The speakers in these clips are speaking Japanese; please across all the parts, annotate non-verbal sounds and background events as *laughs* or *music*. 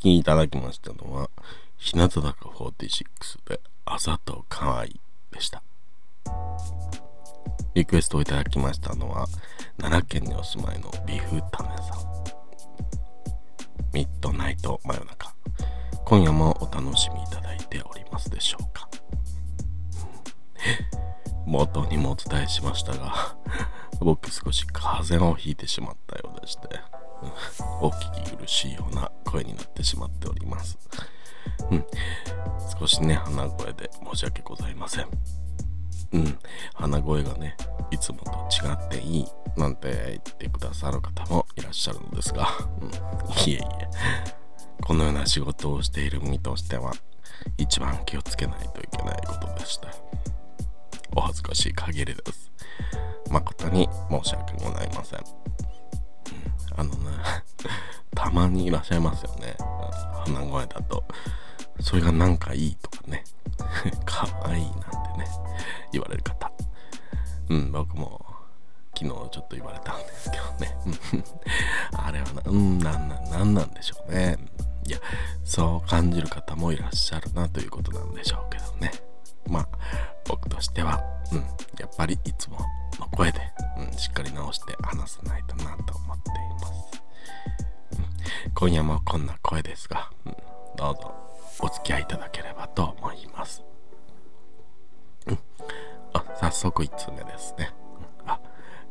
きいただきましたのは、日向坂46で、あざとかわいでした。リクエストをいただきましたのは、奈良県にお住まいのビフタメさん。ミッドナイト真夜中。今夜もお楽しみいただいておりますでしょうか。*laughs* 冒頭にもお伝えしましたが、僕少し風邪をひいてしまったようでして、*laughs* お聞き苦しいような声になってしまっております。少しね、鼻声で申し訳ございません。うん、鼻声がね、いつもと違っていいなんて言ってくださる方もいらっしゃるのですが、うん、いえいえ、このような仕事をしている身としては、一番気をつけないといけないことでした。お恥ずかしい限りです。誠に申し訳ございません。まにいらっしゃいますよね。鼻声だと。それがなんかいいとかね。*laughs* かわいいなんてね、言われる方。うん、僕も昨日ちょっと言われたんですけどね。*laughs* あれはな、うん、なんなん、なんでしょうね。いや、そう感じる方もいらっしゃるなということなんでしょうけどね。まあ、僕としては、うん、やっぱりいつもの声で、うん、しっかり直して話さないとなと思っています。今夜もこんな声ですが、うん、どうぞお付き合いいただければと思います。あ、早速1通目ですね。あ、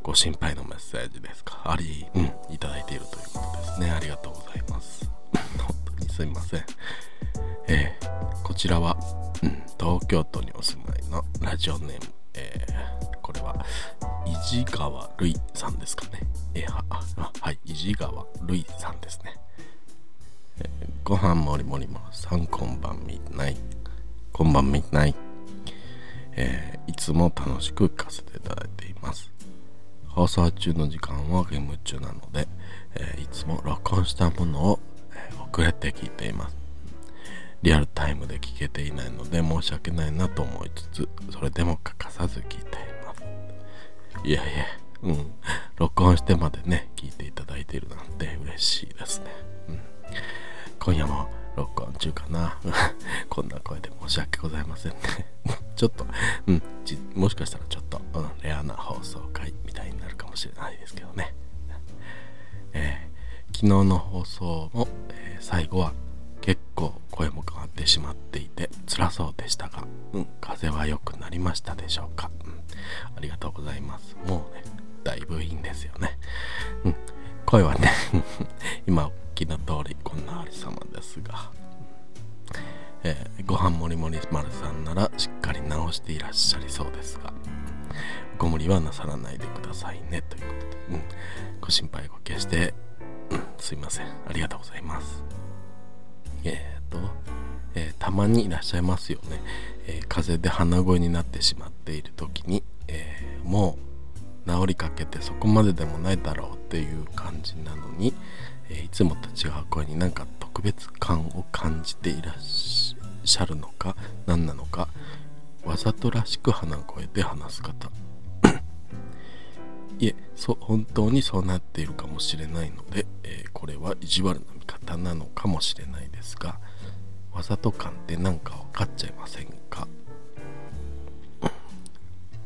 ご心配のメッセージですか。あり、うん、いただいているということですね。ありがとうございます。本当にすいません。えー、こちらは、うん、東京都にお住まいのラジオネーム、えー、これは、伊地川るいさんですかね。えー、は、はい、伊地川るいさんですね。えー、ご飯もりもりもさんこんばんみない。こんばんみない。えー、いつも楽しく聞かせていただいています。放送中の時間はゲーム中なので、えー、いつも録音したものを、えー、遅れて聞いています。リアルタイムで聞けていないので申し訳ないなと思いつつ、それでも欠かさず聞いています。いやいや、うん。録音してまでね、聞いていただいているなんて嬉しいですね。うん。今夜も録音中かな。*laughs* こんな声で申し訳ございませんね。*laughs* ちょっと、うん、もしかしたらちょっと、うん、レアな放送回みたいになるかもしれないですけどね。えー、昨日の放送も、えー、最後は結構声も変わってしまっていて辛そうでしたが、うん、風は良くなりましたでしょうか、うん、ありがとうございます。もうね、だいぶいいんですよね。うん、声はね *laughs* 今きの通りこんなありさまですが、えー、ご飯もりもり丸さんならしっかり直していらっしゃりそうですが、ご無理はなさらないでくださいね。ということで、うん、ご心配ご決して、うん、すいません。ありがとうございます。えっ、ー、と、えー、たまにいらっしゃいますよね、え、風邪で鼻声になってしまっている時に、えもう治りかけてそこまででもないだろうっていう感じなのに、えいつもと違う声になんか特別感を感じていらっしゃるのか何なのかわざとらしく鼻声で話す方。*coughs* いえそ本当にそうなっているかもしれないので、えー、これは意地悪な見方なのかもしれないですがわざと感って何か分かっちゃいませんか？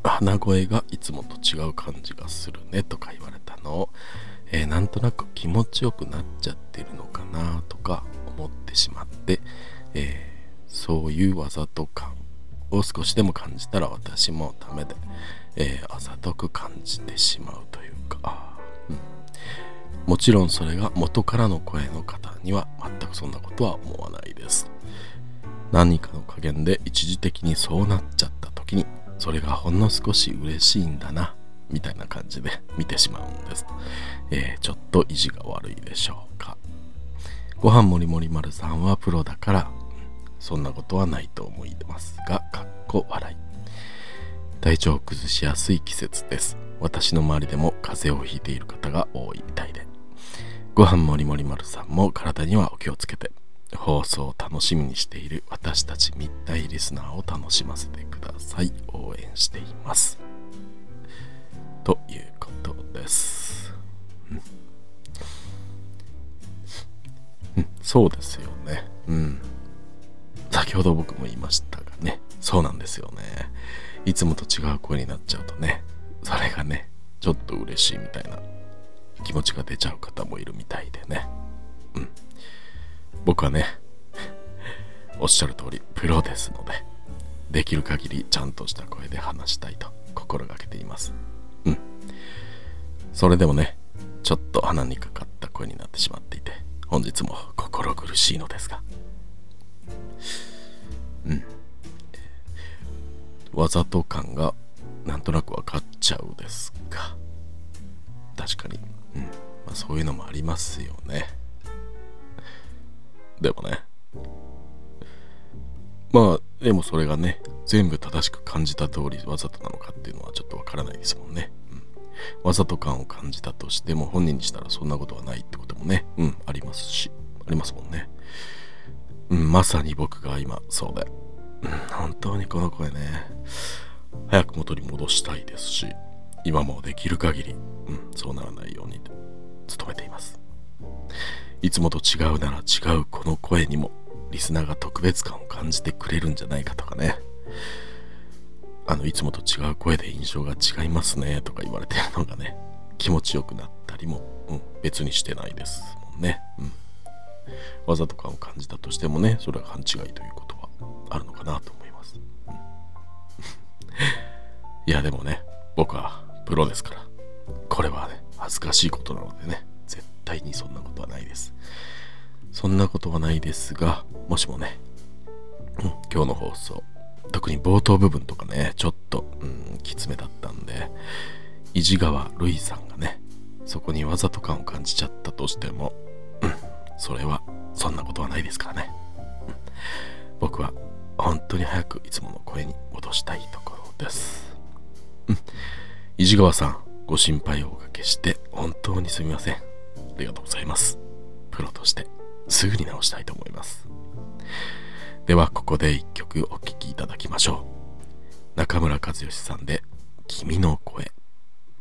鼻声がいつもと違う感じがするねとか言われたの。を、えー、なんとなく気持ちよくなっちゃってるのかなとか思ってしまって、えー、そういうわざと感を少しでも感じたら私もダメで、えー、あざとく感じてしまうというか、うん、もちろんそれが元からの声の方には全くそんなことは思わないです。何かの加減で一時的にそうなっちゃった時にそれがほんの少し嬉しいんだなみたいな感じで見てしまうんです、えー、ちょっと意地が悪いでしょうか。ご飯もりもり丸さんはプロだからそんなことはないと思いますがかっこ笑い。体調を崩しやすい季節です。私の周りでも風邪をひいている方が多いみたいで。ご飯もりもり丸さんも体にはお気をつけて。放送を楽しみにしている私たち密体リスナーを楽しませてください。応援しています。ということです、うん、うん、そうですよね。うん。先ほど僕も言いましたがね。そうなんですよね。いつもと違う声になっちゃうとね。それがねちょっと嬉しいみたいな気持ちが出ちゃう方もいるみたいでね。うん。僕はねおっしゃる通りプロですのでできる限りちゃんとした声で話したいと心がけています。うん。それでもねちょっと鼻にかかった声になってしまっていて本日も心苦しいのですが。うん。わざと感がなんとなく分かっちゃうですが。確かに、うん。まあ、そういうのもありますよね。でもね。まあでもそれがね全部正しく感じた通りわざとなのかっていうのはちょっとわからないですもんね、うん、わざと感を感じたとしても本人にしたらそんなことはないってこともね。うんありますし。ありますもんね。うんまさに僕が今そうで、うん、本当にこの声ね早く元に戻したいですし今もできる限り、うん、そうならないように努めています。いつもと違うなら違うこの声にもリスナーが特別感を感じてくれるんじゃないかとかね。あのいつもと違う声で印象が違いますねとか言われてるのがね気持ちよくなったりも、うん、別にしてないですもんね、うん、わざと感を感じたとしてもねそれは勘違いということはあるのかなと思います、うん、*laughs* いやでもね僕はプロですからこれはね恥ずかしいことなのでね。絶対にそんなことはないです。そんなことはないですがもしもね、うん、今日の放送特に冒頭部分とかねちょっと、うん、きつめだったんで意地川るいさんがねそこにわざと感を感じちゃったとしても、うん、それはそんなことはないですからね、うん、僕は本当に早くいつもの声に戻したいところです。うん意地川さんご心配をおかけして本当にすみません。ありがとうございます。プロとしてすぐに直したいと思います。ではここで一曲お聴きいただきましょう。中村和義さんで「君の声」